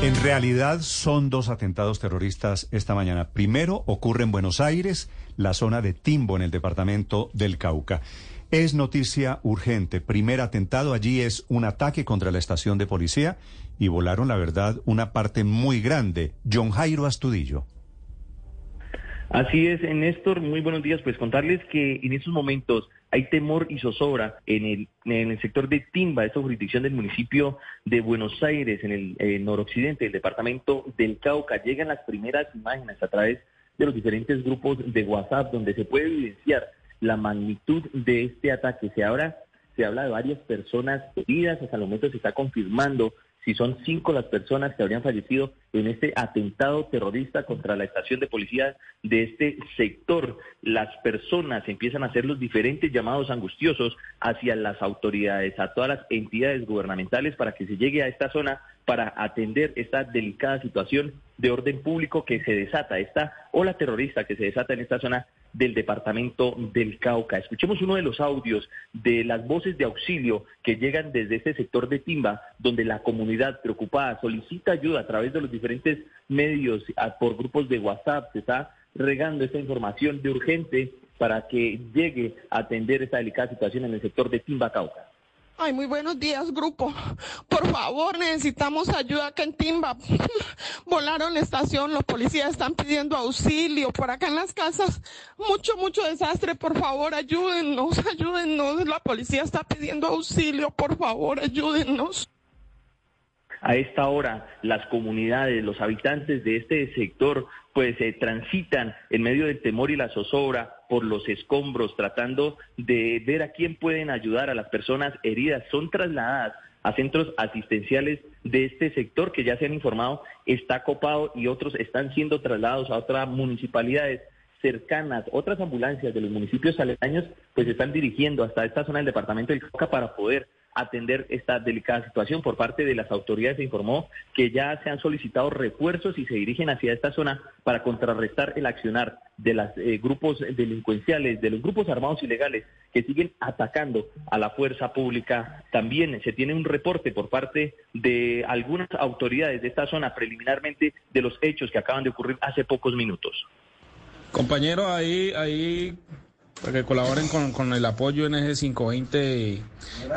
En realidad son dos atentados terroristas esta mañana. Primero ocurre en Buenos Aires, la zona de Timbo, en el departamento del Cauca. Es noticia urgente. Primer atentado allí es un ataque contra la estación de policía y volaron, la verdad, una parte muy grande. John Jairo Astudillo. Así es, Néstor, muy buenos días. Pues contarles que en estos momentos hay temor y zozobra en el, en el sector de Timba, esta jurisdicción del municipio de Buenos Aires, en el noroccidente del departamento del Cauca. Llegan las primeras imágenes a través de los diferentes grupos de WhatsApp donde se puede evidenciar la magnitud de este ataque. Se habla, se habla de varias personas heridas, hasta el momento se está confirmando si son cinco las personas que habrían fallecido en este atentado terrorista contra la estación de policía de este sector. Las personas empiezan a hacer los diferentes llamados angustiosos hacia las autoridades, a todas las entidades gubernamentales para que se llegue a esta zona para atender esta delicada situación de orden público que se desata, esta ola terrorista que se desata en esta zona del departamento del Cauca. Escuchemos uno de los audios de las voces de auxilio que llegan desde este sector de Timba, donde la comunidad preocupada solicita ayuda a través de los diferentes medios, por grupos de WhatsApp, se está regando esta información de urgente para que llegue a atender esta delicada situación en el sector de Timba Cauca. Ay, muy buenos días, grupo. Por favor, necesitamos ayuda acá en Timba. Volaron la estación, los policías están pidiendo auxilio. Por acá en las casas, mucho, mucho desastre. Por favor, ayúdennos, ayúdennos. La policía está pidiendo auxilio. Por favor, ayúdennos. A esta hora, las comunidades, los habitantes de este sector, pues se transitan en medio del temor y la zozobra por los escombros, tratando de ver a quién pueden ayudar a las personas heridas. Son trasladadas a centros asistenciales de este sector que ya se han informado está copado y otros están siendo trasladados a otras municipalidades cercanas, otras ambulancias de los municipios aledaños, pues están dirigiendo hasta esta zona del departamento del Cauca para poder atender esta delicada situación. Por parte de las autoridades se informó que ya se han solicitado refuerzos y se dirigen hacia esta zona para contrarrestar el accionar de los eh, grupos delincuenciales, de los grupos armados ilegales que siguen atacando a la fuerza pública. También se tiene un reporte por parte de algunas autoridades de esta zona preliminarmente de los hechos que acaban de ocurrir hace pocos minutos. Compañero, ahí, ahí para que colaboren con, el apoyo en ese 520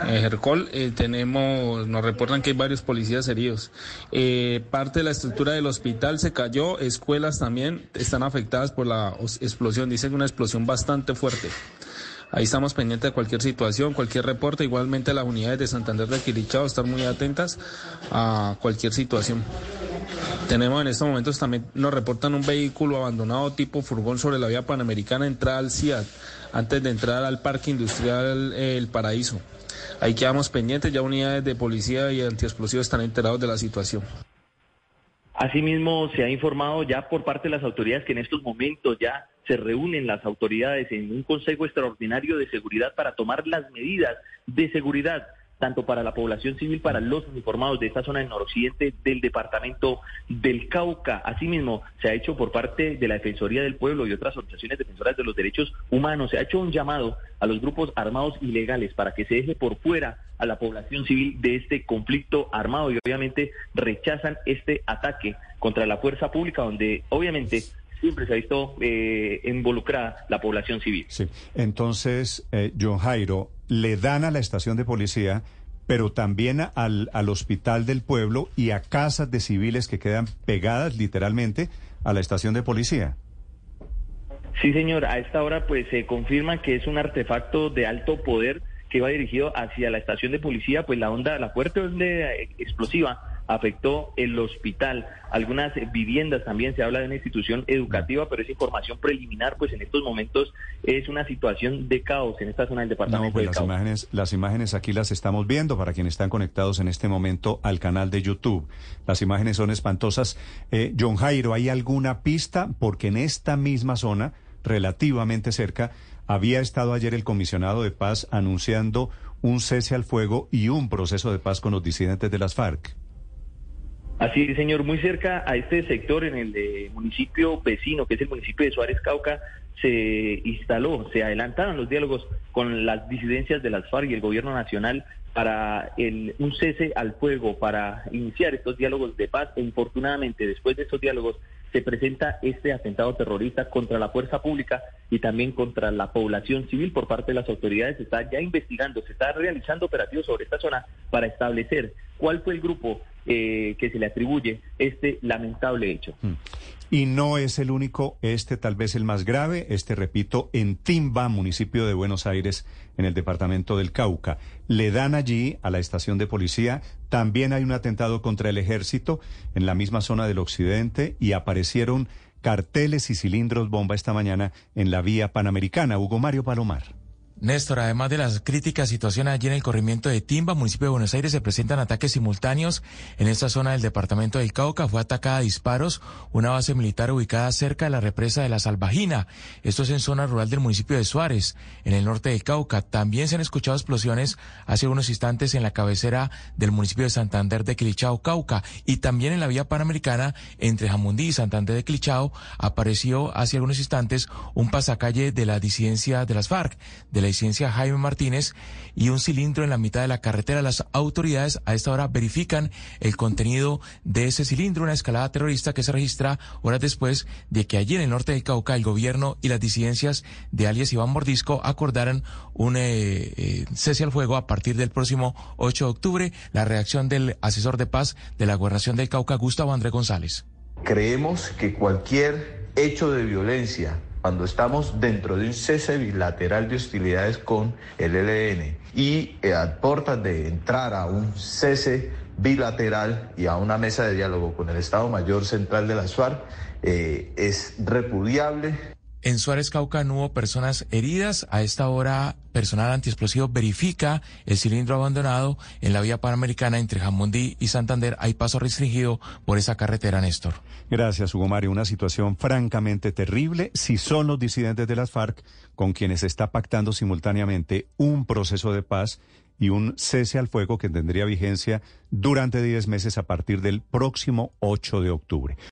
Hercol. Eh, tenemos, nos reportan que hay varios policías heridos. Eh, parte de la estructura del hospital se cayó, escuelas también están afectadas por la explosión. Dicen una explosión bastante fuerte. Ahí estamos pendientes de cualquier situación, cualquier reporte. Igualmente las unidades de Santander de Quirichao están muy atentas a cualquier situación. Tenemos en estos momentos también, nos reportan un vehículo abandonado tipo furgón sobre la vía panamericana, entrada al CIAD, antes de entrar al Parque Industrial El Paraíso. Ahí quedamos pendientes, ya unidades de policía y antiexplosivos están enterados de la situación. Asimismo, se ha informado ya por parte de las autoridades que en estos momentos ya se reúnen las autoridades en un Consejo Extraordinario de Seguridad para tomar las medidas de seguridad tanto para la población civil, para los uniformados de esta zona del noroccidente del departamento del Cauca. Asimismo, se ha hecho por parte de la Defensoría del Pueblo y otras organizaciones defensoras de los derechos humanos, se ha hecho un llamado a los grupos armados ilegales para que se deje por fuera a la población civil de este conflicto armado y obviamente rechazan este ataque contra la fuerza pública donde obviamente siempre se ha visto eh, involucrada la población civil. Sí, entonces, eh, John Jairo, le dan a la estación de policía, pero también al, al hospital del pueblo y a casas de civiles que quedan pegadas literalmente a la estación de policía. Sí, señor, a esta hora pues se confirma que es un artefacto de alto poder que va dirigido hacia la estación de policía, pues la onda, la fuerte onda explosiva afectó el hospital. Algunas viviendas también se habla de una institución educativa, pero esa información preliminar, pues en estos momentos es una situación de caos en esta zona del departamento. No, pues las imágenes, las imágenes aquí las estamos viendo para quienes están conectados en este momento al canal de YouTube. Las imágenes son espantosas. Eh, John Jairo, ¿hay alguna pista? Porque en esta misma zona, relativamente cerca, había estado ayer el comisionado de paz anunciando un cese al fuego y un proceso de paz con los disidentes de las FARC. Así, señor, muy cerca a este sector, en el municipio vecino, que es el municipio de Suárez Cauca, se instaló, se adelantaron los diálogos con las disidencias de las FARC y el gobierno nacional para el, un cese al fuego, para iniciar estos diálogos de paz. E infortunadamente, después de estos diálogos, se presenta este atentado terrorista contra la fuerza pública y también contra la población civil por parte de las autoridades. Se está ya investigando, se está realizando operativos sobre esta zona para establecer cuál fue el grupo eh, que se le atribuye este lamentable hecho. Mm. Y no es el único, este tal vez el más grave, este repito, en Timba, municipio de Buenos Aires, en el departamento del Cauca. Le dan allí a la estación de policía, también hay un atentado contra el ejército en la misma zona del occidente y aparecieron carteles y cilindros bomba esta mañana en la vía panamericana. Hugo Mario Palomar. Néstor, además de las críticas situación allí en el corrimiento de Timba, municipio de Buenos Aires, se presentan ataques simultáneos en esta zona del departamento del Cauca. Fue atacada a disparos una base militar ubicada cerca de la represa de la Salvajina. Esto es en zona rural del municipio de Suárez, en el norte del Cauca. También se han escuchado explosiones hace unos instantes en la cabecera del municipio de Santander de Quilichao, Cauca. Y también en la vía panamericana entre Jamundí y Santander de Quilichao apareció hace algunos instantes un pasacalle de la disidencia de las FARC, de la licencia Jaime Martínez y un cilindro en la mitad de la carretera. Las autoridades a esta hora verifican el contenido de ese cilindro, una escalada terrorista que se registra horas después de que allí en el norte del Cauca el gobierno y las disidencias de alias Iván Mordisco acordaran un eh, eh, cese al fuego a partir del próximo 8 de octubre. La reacción del asesor de paz de la gobernación del Cauca, Gustavo Andrés González. Creemos que cualquier hecho de violencia cuando estamos dentro de un cese bilateral de hostilidades con el ELN y eh, a de entrar a un cese bilateral y a una mesa de diálogo con el Estado Mayor Central de la SUAR, eh, es repudiable. En Suárez Cauca no hubo personas heridas. A esta hora, personal antiexplosivo verifica el cilindro abandonado en la vía panamericana entre Jamundí y Santander. Hay paso restringido por esa carretera, Néstor. Gracias, Hugo Mario. Una situación francamente terrible. Si son los disidentes de las FARC con quienes está pactando simultáneamente un proceso de paz y un cese al fuego que tendría vigencia durante 10 meses a partir del próximo 8 de octubre.